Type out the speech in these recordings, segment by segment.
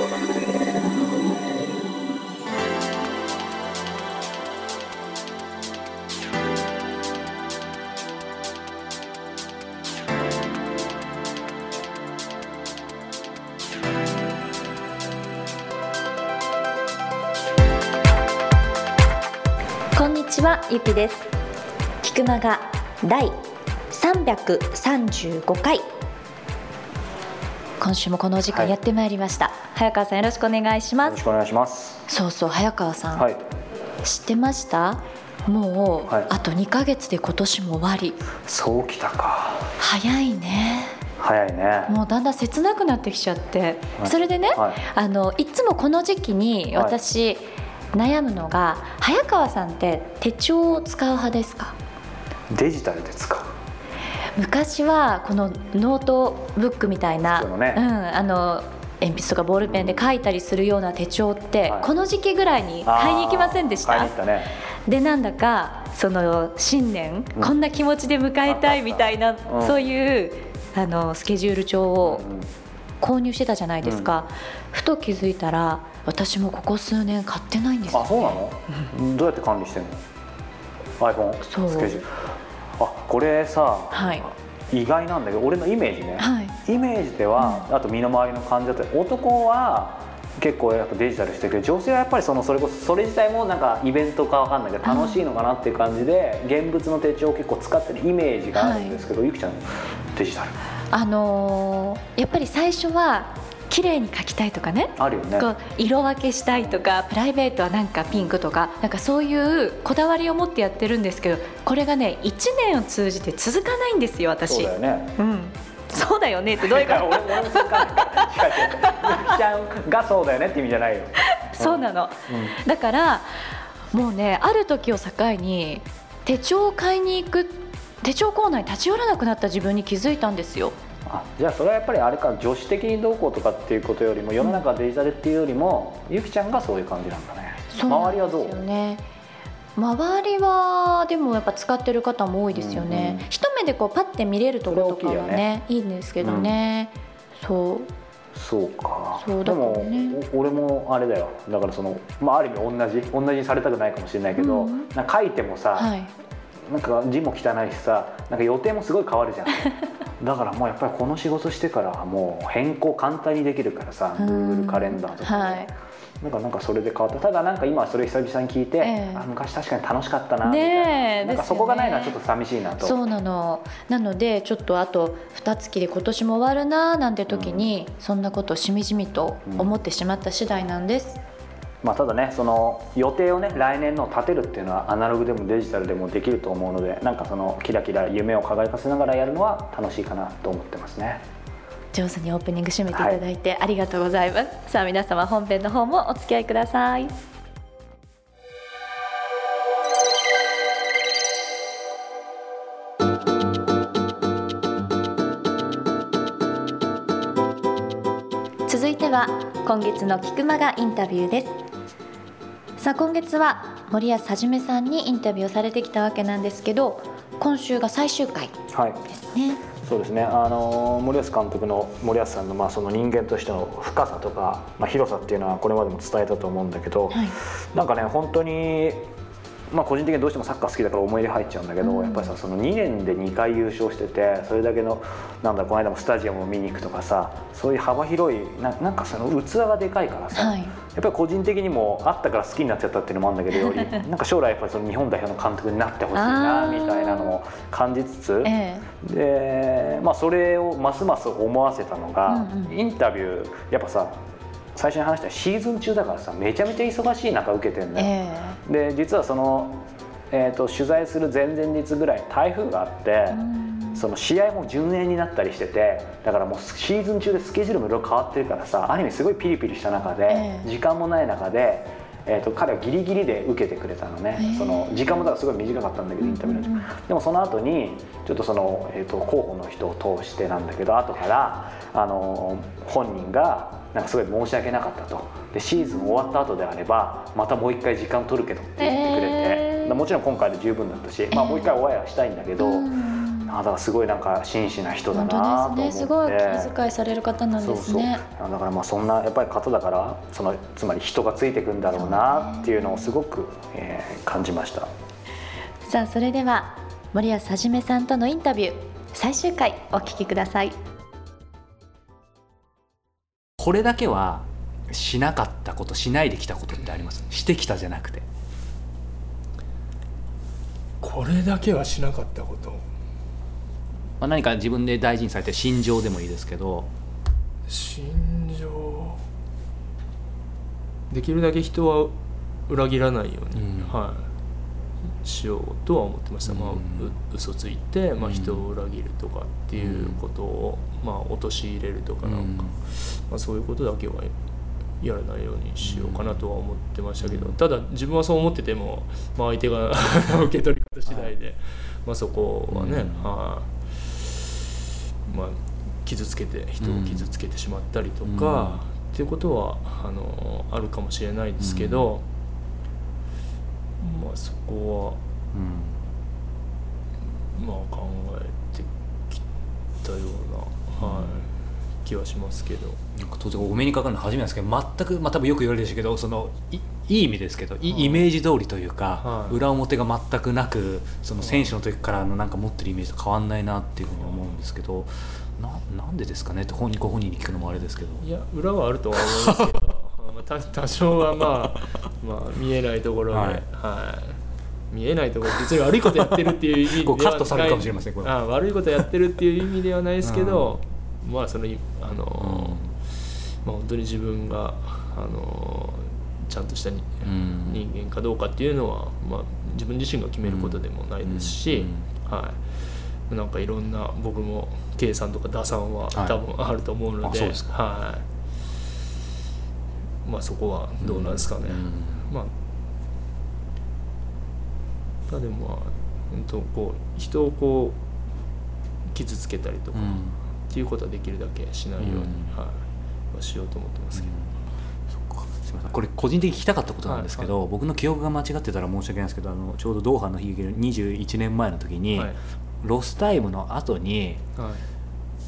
こんにちはゆきです。菊間が第335回。今週もこのお時間はい。やってまいりました、早川さんよろしくお願いします。よろしくお願いします。そうそう早川さん、はい。知ってました？もう、はい。あと2ヶ月で今年も終わり。そうきたか。早いね。早いね。もうだんだん切なくなってきちゃって、はい。それでね、はい。あのいつもこの時期にはい。私、悩むのが早川さんって手帳を使う派ですか？デジタルで使う。昔はこのノートブックみたいな、ね。うん、あの鉛筆とかボールペンで書いたりするような手帳って、はい。この時期ぐらいに買いに行きませんでした？ね。でなんだかその新年、うん。こんな気持ちで迎えたいみたいな、うん。そういうあのスケジュール帳をうん購入してたじゃないですか、ふと気づいたら私もここ数年買ってないんですよあ、そうなの？どうやって管理してんの？iPhone？そう。スケジュール。あ、これさ、はい。意外なんだけど、俺のイメージね。はい。イメージでは、あと身の回りの感じだと男は結構やっぱデジタルしてるけど女性はやっぱりそのそれこそそれ自体もなんかイベントかわかんないけど楽しいのかなっていう感じで現物の手帳を結構使ってるイメージがあるんですけど、ゆきちゃんデジタル？あのーやっぱり最初は綺麗に書きたいとかね。あるよね。こう色分けしたいとかプライベートはなんかピンクとかなんかそういうこだわりを持ってやってるんですけどこれがね1年を通じて続かないんですよ私。そうだよね。うん、そうだよねってどういうこと？俺きちゃんがそうだよねって意味じゃないよ、そうなの、うんだからもうねある時を境に手帳を買いに行く手帳コーナーに立ち寄らなくなった自分に気づいたんですよあじゃあそれはやっぱりあれか女子的にどうこうとかっていうことよりも世の中デジタルっていうよりも、ゆきちゃんがそういう感じなんだね。周りはどう？周りはでもやっぱ使ってる方も多いですよね、うんうん一目でこうパッて見れるところとかはそれ大きいよね。いいんですけどね、そう。そうか。そうだでも、俺もあれだよ。だからその、まあ、ある意味同じ同じにされたくないかもしれないけど、うん。な書いてもさ、はいなんか字も汚いしさなんか予定もすごい変わるじゃん。だからもうやっぱりこの仕事してからはもう変更簡単にできるからさうん。Google カレンダーとかで、はい。なんかなんかそれで変わった。ただなんか今それ久々に聞いて、ええ。あ昔確かに楽しかったなみたいな,、なんかそこがないのはちょっと寂しいなと。そうなの。なのでちょっとあと2月で今年も終わるななんて時に、そんなことをしみじみと思ってしまった次第なんです、まあ、ただねその予定をね来年の立てるっていうのはアナログでもデジタルでもできると思うのでなんかそのキラキラ夢を輝かせながらやるのは楽しいかなと思ってますね。上手にオープニング締めていただいてありがとうございます、さあ皆様本編の方もお付き合いくださいは今月の菊間がインタビューです。さあ今月は森保一さんにインタビューをされてきたわけなんですけど今週が最終回はい。ですね。そうですね。あの森保監督の森保さんの,、まあその人間としての深さとか、まあ、広さっていうのはこれまでも伝えたと思うんだけど、はい。なんかね本当に、まあ、個人的にどうしてもサッカー好きだから思い入れ入っちゃうんだけど、うん。やっぱりさその2年で2回優勝しててそれだけのなんだこの間もスタジアムを見に行くとかさそういう幅広いななんかその器がでかいからさ、はい。やっぱり個人的にもあったから好きになっちゃったっていうのもあるんだけどより なんか将来やっぱりその日本代表の監督になってほしいなみたいなのも感じつつ。え。で、まあ、それをますます思わせたのが、うんうん。インタビューやっぱさ最初に話したシーズン中だからさめちゃめちゃ忙しい中受けてんえだよ、えで実はその、えー、と取材する前々日ぐらいに台風があって、その試合も順延になったりしててだからもうシーズン中でスケジュールもいろいろ変わってるからさアニメすごいピリピリした中で、ええ。時間もない中で、えー、と彼はギリギリで受けてくれたのね、ええ。その時間もだからすごい短かったんだけどインタビューの時。でもその後にちょっとその、えー、と候補の人を通してなんだけど後からあの本人がなんかすごい申し訳なかったと。でシーズン終わった後であればまたもう一回時間取るけどって言ってくれて、えー。もちろん今回で十分だったし、まあ、もう一回お会いはしたいんだけど、うん。あだからすごいなんか真摯な人だ本なと思って。すね。すごい気遣いされる方なんですね。そうそう。だからまあそんなやっぱり方だからそのつまり人がついていくんだろうなっていうのをすごく、えー感じました。さあそれでは森保一さんとのインタビュー最終回お聞きくださいこれだけはしなかったことしないできたことってあります？してきたじゃなくて。これだけはしなかったこと。まあ、何か自分で大事にされてる心情でもいいですけど。心情。できるだけ人は裏切らないように、うん。はい、しようとは思ってました、まあ、ううん嘘ついて、まあ、うん人を裏切るとかっていうことを、まあ、陥れるとかなんか、うん。まあ、そういうことだけはやらないようにしようかなとは思ってましたけど、うん。ただ自分はそう思ってても、まあ、相手が 受け取り方次第で、まあ、そこはね、うん。はい。まあ、傷つけて人を傷つけてしまったりとか、っていうことはあのあるかもしれないですけど、まあそこうんはまあ考えてきたような、はい、気はしますけど。なんか当然お目にかかるの初めてなんですけど全く、まあ、多分よく言われるでしょうけどそのいいい意味ですけどいはい。イメージ通りというか、はい。裏表が全くなくその選手の時からのなんか持ってるイメージと変わんないなっていうふうに思うんですけどななんでですかねって本人ご本人に聞くのもあれですけど。いや裏はあるとは思いますけど。多少はまあ、まあ、見えないところで、ははい。い見えないところ別に悪いことやってるっていう意味ではカットされるかもしれませんこれ。あ悪いことやってるっていう意味ではないですけど、まあそのあの、まあ、本当に自分があのちゃんとしたにうん。人間かどうかっていうのは、まあ、自分自身が決めることでもないですし、はい、なんかいろんな僕も計算とか打算ははい。多分あると思うので、はい、まあそこはどうなんですかね。うん。まあ。ただでもまあ本当こう人をこう傷つけたりとか、うん。っていうことはできるだけしないように、うん。はい。まあしようと思ってますけど。すみません。これ個人的に聞きたかったことなんですけど、僕の記憶が間違ってたら申し訳ないんですけどあのちょうどドーハの悲劇の21年前の時に、はい。ロスタイムの後にはい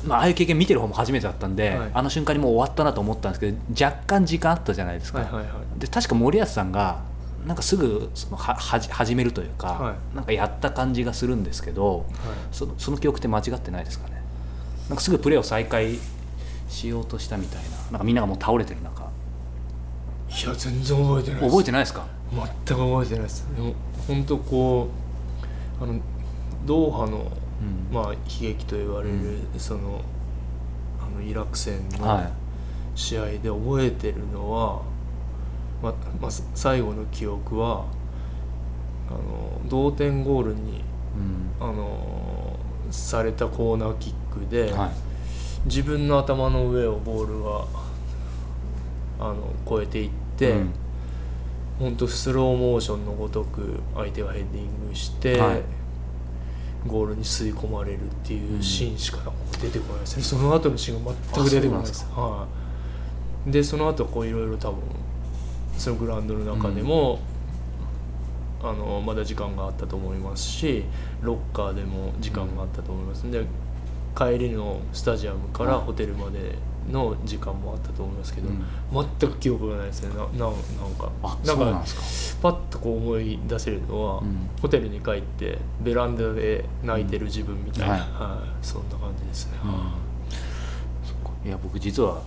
まあ、ああいう経験見てる方も初めてだったんで、はい。あの瞬間にもう終わったなと思ったんですけど若干時間あったじゃないですか、はいはいはい。で確か森保さんがなんかすぐそのははじ始めるというか、はなんかやった感じがするんですけどはい。そのその記憶って間違ってないですかね。なんかすぐプレーを再開しようとしたみたいななんかみんながもう倒れてる中。いや全然覚えてないです。覚えてないですか？全く覚えてないです。でも本当こうあのドーハの、うん。まあ、悲劇と言われる、そのあのイラク戦はい。の試合で覚えてるのは、ままあ、最後の記憶はあの同点ゴールにうん。あのされたコーナーキックで、はい。自分の頭の上をボールがあの越えていって、うん。本当スローモーションのごとく相手がヘディングして、はいゴールに吸い込まれるっていうシーンしか出てこないですね、その後のシーンが全く出てこないです。あはい、でその後こういろいろ多分そのグラウンドの中でも、あのまだ時間があったと思いますしロッカーでも時間があったと思います。で帰りのスタジアムからはい。ホテルまでの時間もあったと思いますけど、うん。全く記憶がないですね。なななんか。あなんかなんパッとこう思い出せるのは、うん。ホテルに帰ってベランダで泣いてる自分みたいな、うん。はい。そんな感じですね、いや僕実は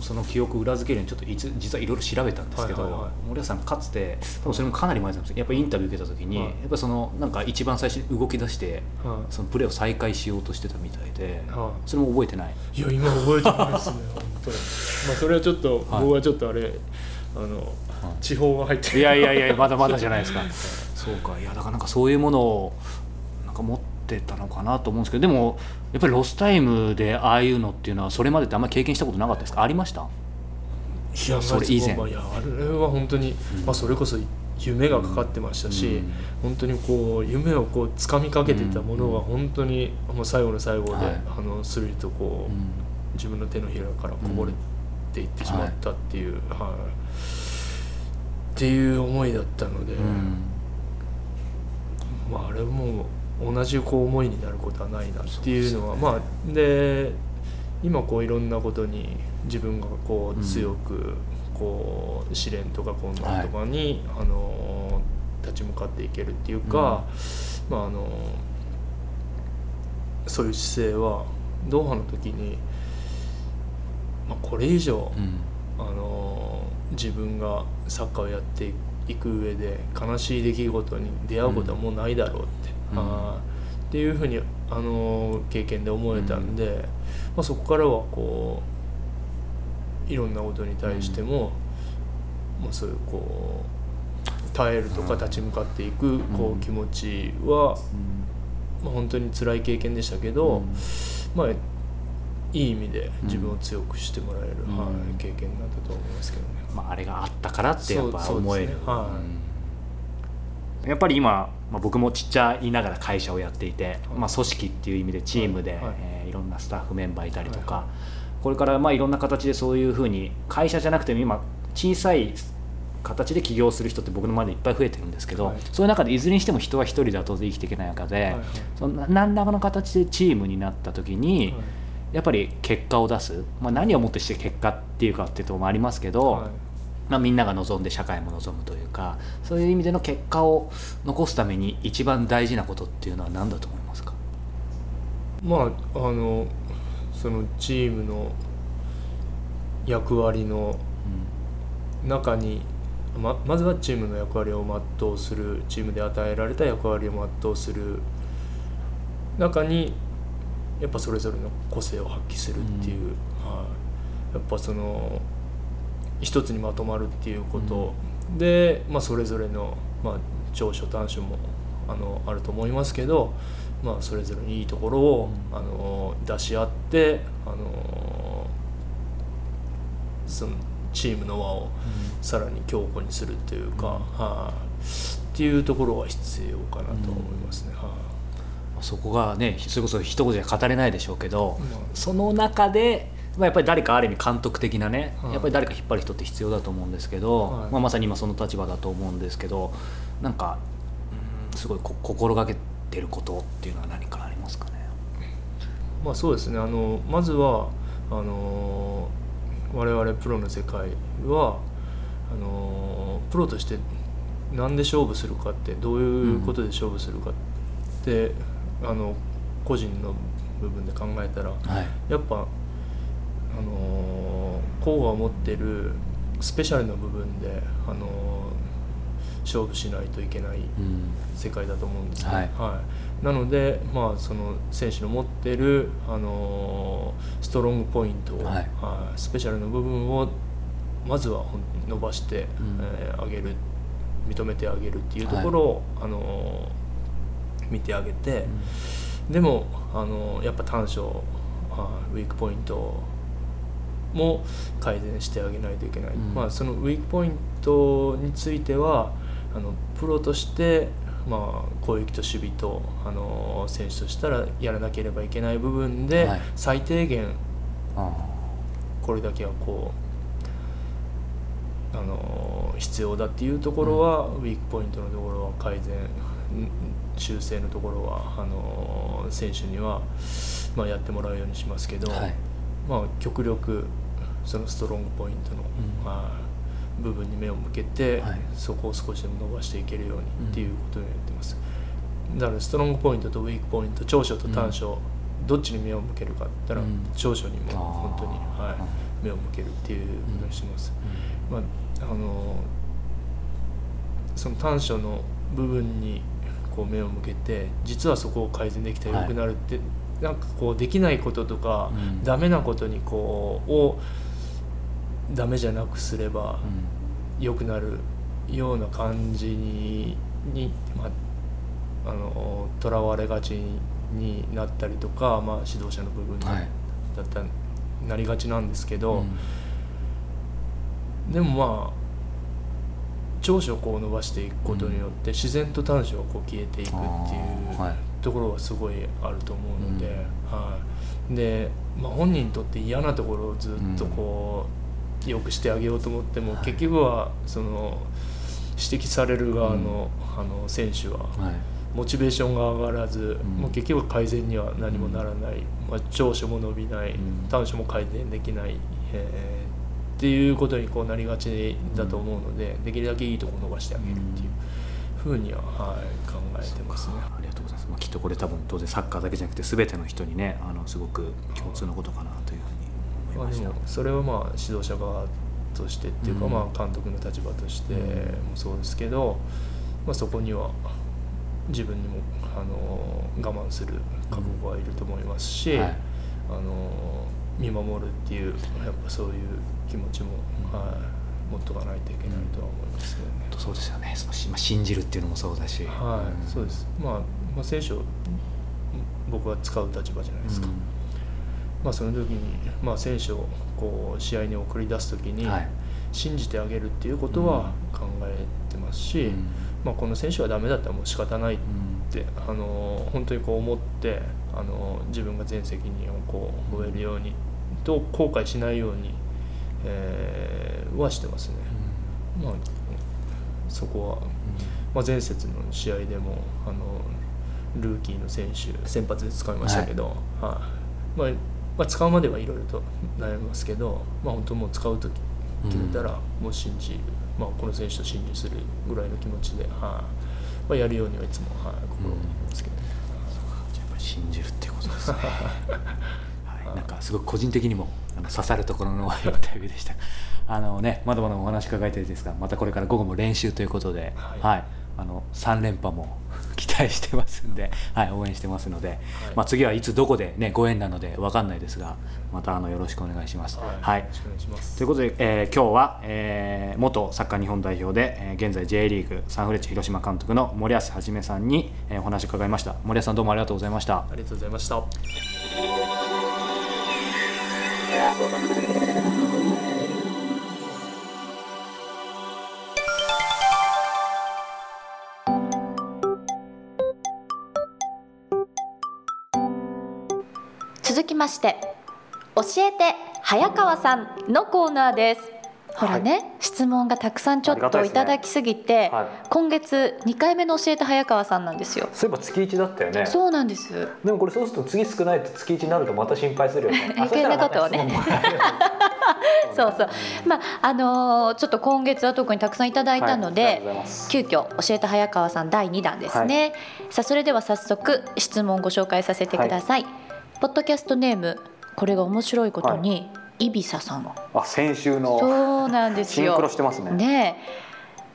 その記憶を裏付けるようにちょっといつ実はいろいろ調べたんですけど、はいはいはい。森保さんかつて多分それもかなり前なんですけどやっぱりインタビュー受けた時に、はい。やっぱそのなんか一番最初に動き出してはい。そのプレーを再開しようとしてたみたいで、はそれも覚えてない。いや今覚えてないですね 本当に。まあそれはちょっと、はい。僕はちょっとあれあの、地方が入ってる。いやいやいやまだまだじゃないですか。そうか。いやだからなんかそういうものをなんか持ってたのかなと思うんですけどでもやっぱりロスタイムでああいうのっていうのはそれまでってあんまり経験したことなかったですか？ありました？いやそれ以前。まあいやあれは本当に、まあ、それこそ夢がかかってましたし、うん。本当にこう夢をこう掴みかけてたものが本当にもう最後の最後で、はい。あのスルリとこう、うん。自分の手のひらからこぼれていってしまったっていう、はい。っていう思いだったので、うん。まあ、あれも同じこう思いになることはないなっていうのはまあで今こういろんなことに自分がこう強くこう試練とか困難とかに、あの立ち向かっていけるっていうか、まああのそういう姿勢はドーハの時に、まあ、これ以上、うん。あの自分がサッカーをやっていく上で悲しい出来事に出会うことはもうないだろうって、うんあーっていうふうに、あの経験で思えたんで、まあ、そこからはこういろんなことに対しても、まあ、そういうこう耐えるとか立ち向かっていくこう気持ちは、まあ、本当に辛い経験でしたけど、まあいい意味で自分を強くしてもらえる、うん。はい、経験になったと思いますけどね。まあ、あれがあったからってやっぱそう思えるね。はい。うん。やっぱり今、まあ、僕もちっちゃいながら会社をやっていて、まあ、組織っていう意味でチームで、はい。はいえーいろんなスタッフメンバーいたりとか、これからまあいろんな形でそういうふうに会社じゃなくても今小さい形で起業する人って僕の周りでいっぱい増えてるんですけど、はい。そういう中でいずれにしても人は一人だと生きていけない中で、はいはいその何らかの形でチームになった時に、はい。やっぱり結果を出す、まあ、何をもってして結果っていうかっていうところもありますけど、はいまあ、みんなが望んで社会も望むというかそういう意味での結果を残すために一番大事なことっていうのは何だと思いますか、まああのそのチームの役割の中にままずはチームの役割を全うするチームで与えられた役割を全うする中にやっぱそれぞれの個性を発揮するっていう、はい、やっぱその一つにまとまるっていうこと。で、まあ、それぞれの、まあ、長所短所もあのあると思いますけど、まあ、それぞれにいいところを、あの出し合ってあのそのチームの輪をさらに強固にするっていうか、はい。っていうところは必要かなと思いますね。はい。そこがねそれこそ一言じゃ語れないでしょうけど、まあその中で、まあ、やっぱり誰かある意味監督的なね、はい。やっぱり誰か引っ張る人って必要だと思うんですけど、はい。まあ、まさに今その立場だと思うんですけどなんかうんすごいこ心がけてることっていうのは何かありますかね？まあそうですね。あのまずはあの我々プロの世界はあのプロとして何で勝負するかってどういうことで勝負するかって、あの個人の部分で考えたらはい。やっぱあの甲が持ってるスペシャルな部分であの勝負しないといけないうん。世界だと思うんですね。はい。なので、まあ、その選手の持ってる、あのーストロングポイントを、はい。はい。スペシャルの部分をまずは伸ばして、ん。えー上げる認めてあげるっていうところを、あのー見てあげて、でも、あのーやっぱ短所ウィークポイントも改善してあげないといけない、うん。まあ、そのウィークポイントについてはあのプロとして、まあ、攻撃と守備とあの選手としたらやらなければいけない部分で、はい。最低限あこれだけはこうあの必要だっていうところは、ウィークポイントのところは改善ん修正のところはあの選手には、まあ、やってもらうようにしますけど、ーはい。まあ、極力そのストロングポイントの、うん。まあ、部分に目を向けて、はい。そこを少しでも伸ばしていけるようにっていうことをやってます。だからストロングポイントとウィークポイント長所と短所、どっちに目を向けるかって言ったら、うん。長所にも本当に、はい、目を向けるっていうことにしてます。まあ、あのその短所の部分にこう目を向けて実はそこを改善できたら良くなるって、なんかこうできないこととか、うん。ダメなことにこうをダメじゃなくすればうん良くなるような感じににまああのとらわれがちになったりとか、まあ、指導者の部分だはい。ったらなりがちなんですけど。うん。でもまあ長所をこう伸ばしていくことによって自然と短所がこう消えていくっていうところはすごいあると思うので、はい、で、まあ、本人にとって嫌なところをずっとこう良くしてあげようと思っても、はい。結局はその指摘される側の,、あの選手ははい。モチベーションが上がらず、ん。もう結局改善には何もならない、まあ、長所も伸びない、ん。短所も改善できない、えー。っていうことにこうなりがちだと思うので、できるだけいいところ伸ばしてあげるっていうふうには、はい、考えてますね。ありがとうございます、まあ、きっとこれ多分当然サッカーだけじゃなくて全ての人にねあのすごく共通のことかなというふうにました、それはまあ指導者側としてっていうか、うん。まあ監督の立場としてもそうですけど、まあ、そこには自分にもあの我慢する覚悟はいると思いますし、はい。あの見守るっていうやっぱそういう気持ちも、はい、持っとかないといけないとは思いますね。本当そうですよね。そのしまあ信じるっていうのもそうだし。はい、そうです、まあ、まあ選手を僕は使う立場じゃないですか、まあ、その時に、まあ、選手をこう試合に送り出す時に、はい。信じてあげるっていうことは考えてますし、うん。まあ、この選手はダメだったらもう仕方ないっうん。て、あの本当にこう思ってあの自分が全責任をこう負えるようにと後悔しないように、えーはしてますね。まあ、そこは、まあ、前節の試合でもあのルーキーの選手先発で使いましたけど、はい。まあまあ、使うまではいろいろと悩みますけど、まあ、本当もう使う時決めたらもう信じる、まあ、この選手と信じするぐらいの気持ちで、はい。まあ、やるようにはいつも、はい、心がけてますけど。ね。じゃあやっぱり信じるってことですね、はい、なんかすごく個人的にも刺さるところのインタビューでした。あのねまだまだお話伺いたいですがまたこれから午後も練習ということで、ははい。いあの3連覇も期待してますんで、はい、応援してますので、まあ、次はいつどこで、ね、ご縁なので分かんないですがまたあのよろしくお願いします。はい。よろしくお願いします。ということで、えー今日は、えー元サッカー日本代表で、えー現在 J リーグサンフレッチェ広島監督の森保一さんに、えーお話を伺いました。森保さんどうもありがとうございました。ありがとうございました。まして教えて早川さんのコーナーです。ほらね、質問がたくさんちょっといただきすぎて、はい。今月2回目の教えて早川さんなんですよ、そういえば月1だったよね。そうなんです。でもこれそうすると次少ないと月1になるとまた心配するよね。余計なことをね。そう。そうまああのーちょっと今月は特にたくさんいただいたので、はい。急遽教えて早川さん第2弾ですね、さあそれでは早速質問をご紹介させてください、ポッドキャストネームこれが面白いことに、イビサさん。あ先週の。そうなんですシンクよロしてますね。ね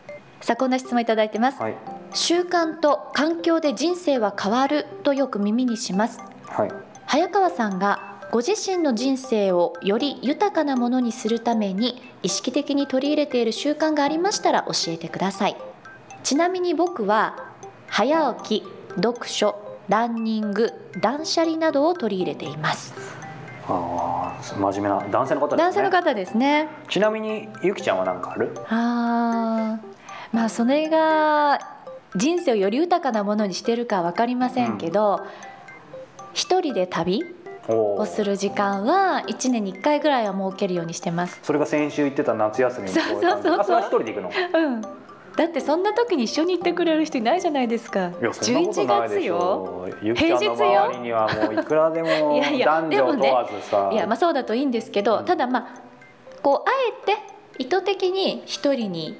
え。さあこんな質問いただいてます、はい。習慣と環境で人生は変わるとよく耳にします。はい。早川さんがご自身の人生をより豊かなものにするために意識的に取り入れている習慣がありましたら教えてください。ちなみに僕は早起き読書ランニング断捨離などを取り入れています。ああ真面目な男性の方ですね。男性の方ですね。ちなみにゆきちゃんは何かある？あーまあそれが人生をより豊かなものにしてるか分かりませんけど、一人で旅をする時間は1年に1回ぐらいは設けるようにしてます。それが先週言ってた夏休みのそうそうそうそう。あそれは一人で行くの？うん。だってそんな時に一緒に行ってくれる人いないじゃないですか。いやそんなことないでしよ。平日よ。にはもういくらでも いやいや男女問わずさ。いやまあそうだといいんですけど、うん。ただまあこうあえて意図的に一人に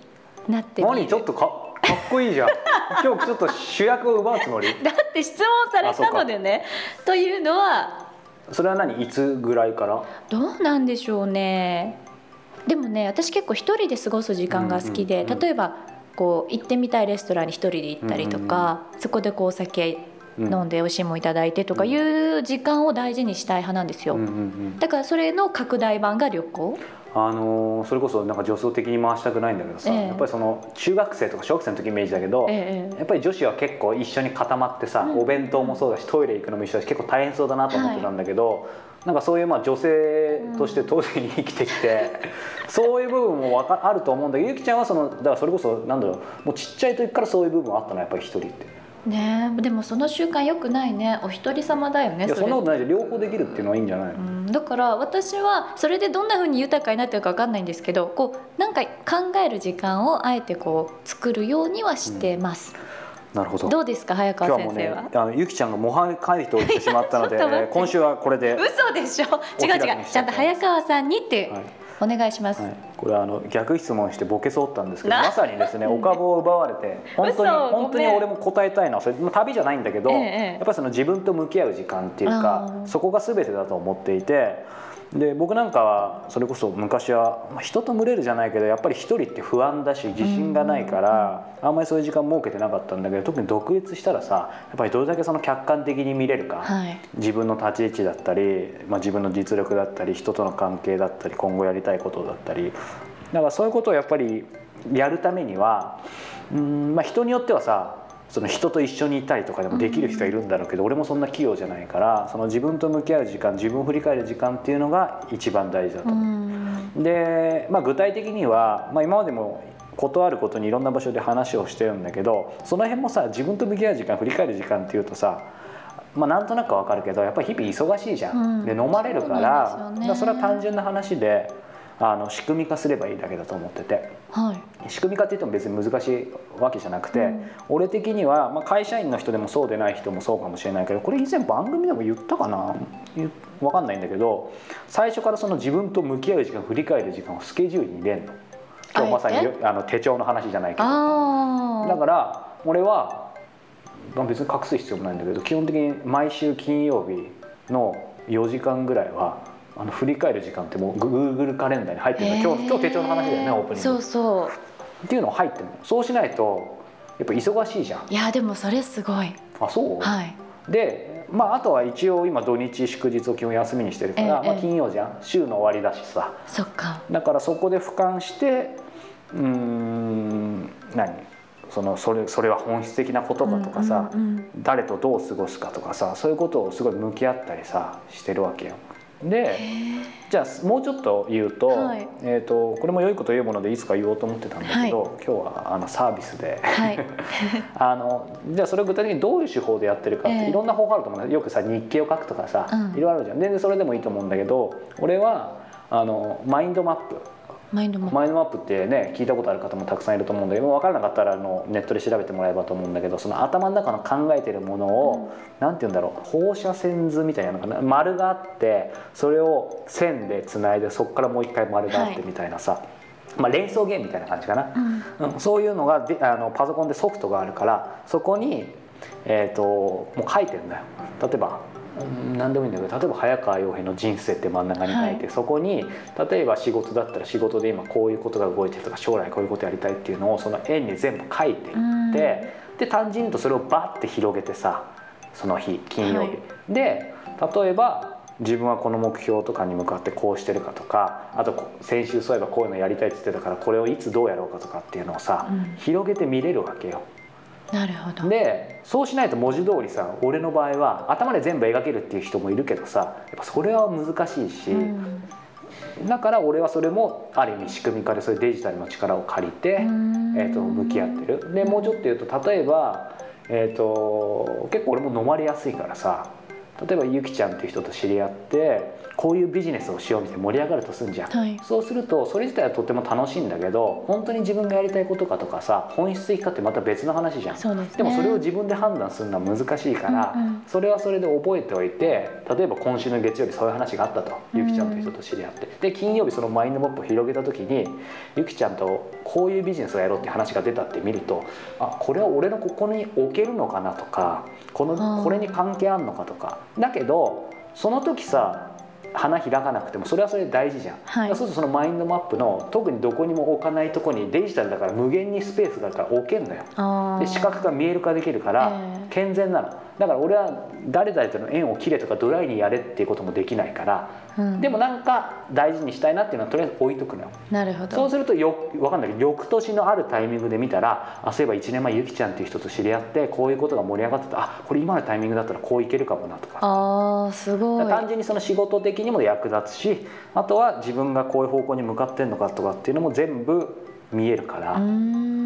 なってみる。何ちょっとかかっこいいじゃん。今日ちょっと主役を奪うつもり？だって質問されたのでね。というのはそれは何？いつぐらいから？どうなんでしょうね。でもね私結構一人で過ごす時間が好きで、うんうんうん。例えばこう行ってみたいレストランに一人で行ったりとか、そこでこうお酒うん飲んで美味しいもんいただいてとかいう時間を大事にしたい派なんですよ、だからそれの拡大版が旅行あのーそれこそなんか女装的に回したくないんだけどさ、ええ。やっぱりその中学生とか小学生の時イメージだけど、ええやっぱり女子は結構一緒に固まってさ、うん。お弁当もそうだしトイレ行くのも一緒だし結構大変そうだなと思ってたんだけど、なんかそういうまあ女性として当然に生きてきて、そういう部分もわかあると思うんだけどゆきちゃんはそのだからそれこそなんだろうもうちっちゃい時からそういう部分はあったのやっぱり一人って。ね。えでもその習慣よくないね。お一人様だよねそんれ。なことないじゃん両方できるっていうのはいいんじゃないの、うん。だから私はそれでどんな風に豊かになってるか分かんないんですけどこうなんか考える時間をあえてこう作るようにはしてます、なるほど。どうですか早今川先生は？あのゆきちゃんが模範解答してしまったので 今週はこれで、はい嘘でしょ？違う違う。ちゃんと早川さんにってお願いします、これはあの逆質問してボケそうったんですけどなまさにですねお株を奪われて本当に嘘本当に俺も答えたいのはそれまあ旅じゃないんだけど、ええやっぱりその自分と向き合う時間っていうあかー。そこが全てだと思っていてで僕なんかはそれこそ昔はまあ人と群れるじゃないけどやっぱり一人って不安だし自信がないからあんまりそういう時間設けてなかったんだけど特に独立したらさやっぱりどれだけその客観的に見れるか、はい。自分の立ち位置だったり、まあ、自分の実力だったり人との関係だったり今後やりたいことだったり。だからそういうことをやっぱりやるためにはうん、まあ、人によってはさその人と一緒にいたりとかでもできる人はいるんだろうけど、俺もそんな器用じゃないからその自分と向き合う時間自分を振り返る時間っていうのが一番大事だと。で、まあ、具体的には、まあ、今までも断ることにいろんな場所で話をしてるんだけどその辺もさ自分と向き合う時間振り返る時間っていうとさまあ、なんとなくわかるけどやっぱり日々忙しいじゃん、うん。で飲まれるからそね。だからそれは単純な話であの仕組み化すればいいだけだと思ってて。はい。仕組み化って言っても別に難しいわけじゃなくて、うん。俺的には、まあ、会社員の人でもそうでない人もそうかもしれないけどこれ以前番組でも言ったかな？言わかんないんだけど最初からその自分と向き合う時間振り返る時間をスケジュールに入れんの。今日まさにあの手帳の話じゃないけど。だから俺はまあ別に隠す必要もないんだけど基本的に毎週金曜日の4時間ぐらいはあの振り返る時間ってもう Google カレンダーに入ってるの、今日今日手帳の話だよねオープニング。そうそう。っていうの入ってるのそうしないとやっぱ忙しいじゃん。いやでもそれすごい。あそう、はい。でまああとは一応今土日祝日を基本休みにしてるから、ええまあ、金曜じゃん。週の終わりだしさ。そっか。だからそこで俯瞰してうーん何？そのそれそれは本質的なことかとかさ、誰とどう過ごすかとかさそういうことをすごい向き合ったりさしてるわけよ。でじゃあもうちょっと言うと,、はい。えー、とこれも良いこと言うものでいつか言おうと思ってたんだけど、今日はあのサービスで。はい。あのじゃあそれを具体的にどういう手法でやってるかって、ええいろんな方法あると思う。よくさ日記を書くとかさ、うん。いろいろあるじゃん。全然それでもいいと思うんだけど俺はあのマインドマップマインドもマインドマップってね聞いたことある方もたくさんいると思うんだけど分からなかったらあのネットで調べてもらえばと思うんだけどその頭の中の考えてるものを、なんて言うんだろう放射線図みたいなのかな？丸があってそれを線でつないでそこからもう一回丸があってはい。みたいなさ、まあ、連想ゲームみたいな感じかな、うん。うん、そういうのがであのパソコンでソフトがあるからそこに、えー、ともう書いてるんだよ。例えばうん何でもいいんだけど例えば早川洋平の人生って真ん中に書いて、はそこに例えば仕事だったら仕事で今こういうことが動いてるとか将来こういうことやりたいっていうのをその円に全部書いていうん。ってで単純にとそれをバッて広げてさその日金曜日、はい。で例えば自分はこの目標とかに向かってこうしてるかとかあとこ先週そういえばこういうのやりたいって言ってたからこれをいつどうやろうかとかっていうのをさ、うん。広げて見れるわけよ。なるほど。でそうしないと文字通りさ俺の場合は頭で全部描けるっていう人もいるけどさやっぱそれは難しいし、うん。だから俺はそれもある意味仕組み化でそういうデジタルの力を借りて、うん。えー、と向き合ってる。でもうちょっと言うと例えば、えー、と結構俺も飲まれやすいからさ例えばゆきちゃんっていう人と知り合ってこういうビジネスをしようみたいに盛り上がるとすんじゃん、はい。そうするとそれ自体はとても楽しいんだけど本当に自分がやりたいことかとかさ本質的かってまた別の話じゃん。ですね。でもそれを自分で判断するのは難しいから、うんうん。それはそれで覚えておいて例えば今週の月曜日そういう話があったとゆきちゃんという人と知り合って、で金曜日そのマインドマップを広げた時にゆきちゃんとこういうビジネスをやろうって話が出たって見るとあこれは俺のここに置けるのかなとかこのこれに関係あんのかとか。だけどその時さ花開かなくてもそれはそれで大事じゃん、はい。そうするとそのマインドマップの特にどこにも置かないとこにデジタルだから無限にスペースがあるから置けんのよ。で視覚化見える化できるからええ。健全なのだから俺は誰々との縁を切れとかドライにやれっていうこともできないから、うん。でもなんか大事にしたいなっていうのはとりあえず置いとくのよ。なるほど。そうするとよ分かんない。けど翌年のあるタイミングで見たらあそういえば1年前ゆきちゃんっていう人と知り合ってこういうことが盛り上がってた。あこれ今のタイミングだったらこういけるかもなとか。あーすごい。単純にその仕事的にも役立つしあとは自分がこういう方向に向かってんのかとかっていうのも全部見えるから、うーん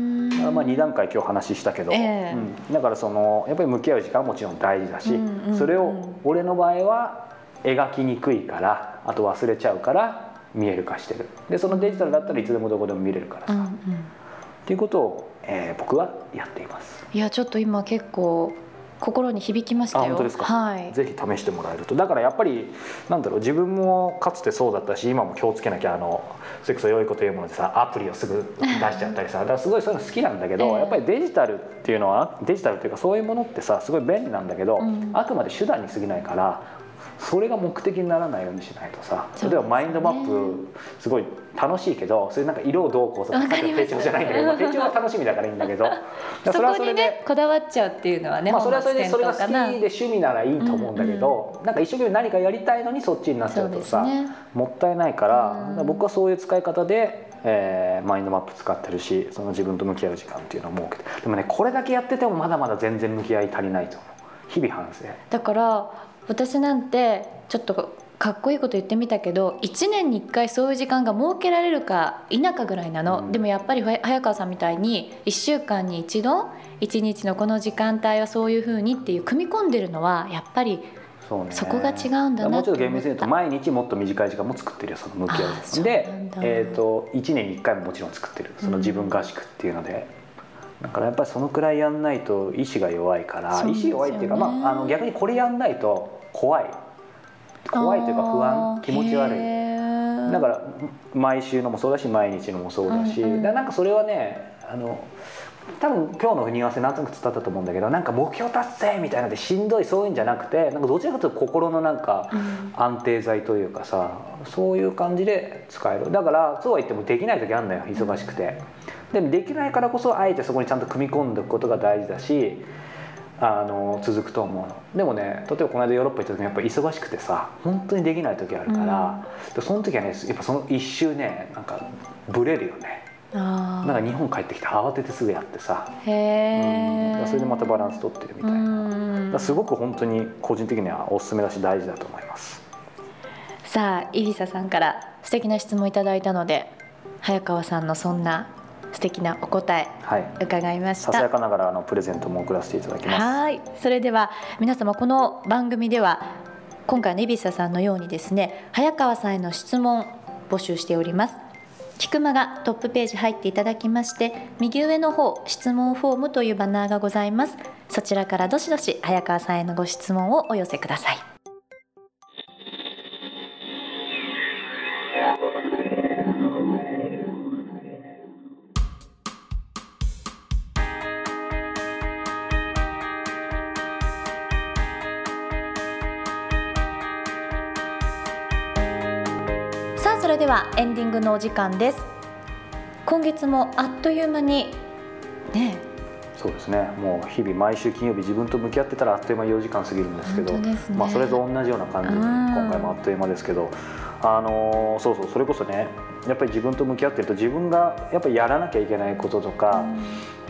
まあ、2段階今日話したけど、ええ。うん、だからそのやっぱり向き合う時間はもちろん大事だし、うんうんうん。それを俺の場合は描きにくいからあと忘れちゃうから見える化してる。でそのデジタルだったらいつでもどこでも見れるからさ、うんうん。っていうことをえー僕はやっています。いやちょっと今結構心に響きましたよ。あ本当ですか。はい。ぜひ試してもらえると。だからやっぱりなんだろう自分もかつてそうだったし今も気をつけなきゃあのそれこそ良いこと言うものでさアプリをすぐ出しちゃったりさだからすごいそういうの好きなんだけど、ええ。やっぱりデジタルっていうのはデジタルっていうかそういうものってさすごい便利なんだけど、うん。あくまで手段に過ぎないからそれが目的にならないようにしないとさね。例えばマインドマップすごい楽しいけどそれなんか色をどうこうとか手帳じゃないんだけど、まあ手帳は楽しみだからいいんだけど。それはこにねこだわっちゃうっていうのはね、まあ、それはそれでそれが好きで趣味ならいいと思うんだけど、なんか一生懸命何かやりたいのにそっちになっちゃうとさね。もったいないから、うん。僕はそういう使い方で、えーマインドマップ使ってるしその自分と向き合う時間っていうのを設けて。でもねこれだけやっててもまだまだ全然向き合い足りないと思う。日々反省。だから私なんてちょっとかっこいいこと言ってみたけど1年に1回そういう時間が設けられるか否かぐらいなの、うん。でもやっぱりは早川さんみたいに1週間に1度1日のこの時間帯はそういうふうにっていう組み込んでるのはやっぱりそうね。そこが違うんだなもうちょっと厳密に言うと毎日もっと短い時間も作ってるよその向き合うあーそうでえー、と1年に1回ももちろん作ってる。その自分合宿っていうので、だからやっぱりそのくらいやんないと意志が弱いから、ね。志弱いっていうか、まあ、あの逆にこれやんないと怖い。怖いというか不安気持ち悪い。いだから毎週のもそうだし毎日のもそうだし、うんうんだなんかそれはねあの多分今日の組み合わせなんとなく伝わったと思うんだけどなんか目標達成みたいなのでしんどいそういうんじゃなくてなんかどちらかというと心のなんかうん。安定剤というかさそういう感じで使える。だからそうは言ってもできない時あるんだよ忙しくて。でもできないからこそあえてそこにちゃんと組み込んでおくことが大事だしあの続くと思うの。でもね例えばこの間ヨーロッパ行った時にやっぱ忙しくてさ本当にできない時あるから、でその時はねやっぱその一周ねなんかブレるよね。あなんか日本帰ってきて慌ててすぐやってさ、ー。へうん。えそれでまたバランス取ってるみたいな、すごく本当に個人的にはおすすめだし大事だと思います。さあイリサさんから素敵な質問いただいたので早川さんのそんな素敵なお答えはい。伺いましささやたかながらあのプレゼントも送らせていただきます。はい。それでは皆様この番組では今回のイビサさんのようにですね早川さんへの質問募集しております。キクマがトップページ入っていただきまして右上の方質問フォームというバナーがございます。そちらからどしどし早川さんへのご質問をお寄せくださいはエンディングのお時間です。今月もあっという間にねそうですね。もう日々毎週金曜日自分と向き合ってたらあっという間に4時間過ぎるんですけどね。まあ、それと同じような感じでうん。今回もあっという間ですけど、あのーそうそうそれこそねやっぱり自分と向き合ってると自分がやっぱりやらなきゃいけないこととか、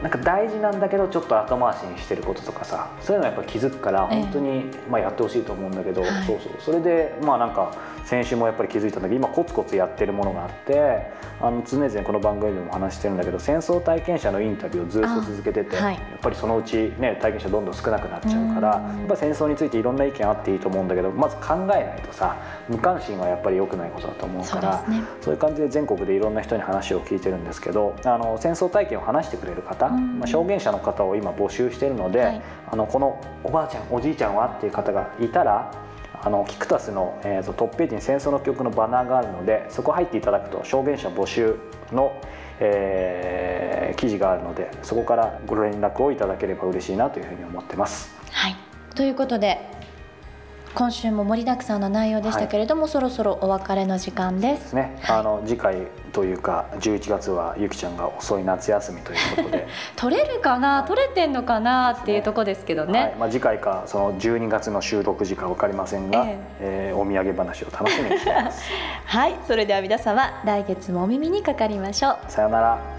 なんか大事なんだけどちょっと後回しにしてることとかさそういうのやっぱ気づくからええ。本当に、まあ、やってほしいと思うんだけど、はい。そうそう。それでまあなんか先週もやっぱり気づいたんだけど今コツコツやってるものがあってあの常々この番組でもお話ししてるんだけど戦争体験者のインタビューをずっと続けてて、あはい。やっぱりそのうち、ね、体験者どんどん少なくなっちゃうからうん。やっぱり戦争についていろんな意見あっていいと思うんだけどまず考えないとさ無関心はやっぱり良くないことだと思うからそうね。いう感じで全国でいろんな人に話を聞いてるんですけどあの戦争体験を話してくれる方、うんまあ、証言者の方を今募集しているので、はいあのこのおばあちゃんおじいちゃんはっていう方がいたらあのキクタスの、えーとトップページに戦争の曲のバナーがあるのでそこ入っていただくと証言者募集の、えー記事があるのでそこからご連絡をいただければ嬉しいなというふうに思ってます。はい、ということで今週も盛りだくさんの内容でしたけれども、そろそろお別れの時間でですす。ね、あの次回というか11月はゆきちゃんが遅い夏休みということで、取れるかな？取れてんのかな？っていうとこですけどね。はい。まあ、次回かその12月の収録時か分かりませんが、ええ。ーお土産話を楽しみにしています。はい、それでは皆様来月もお耳にかかりましょう。さよなら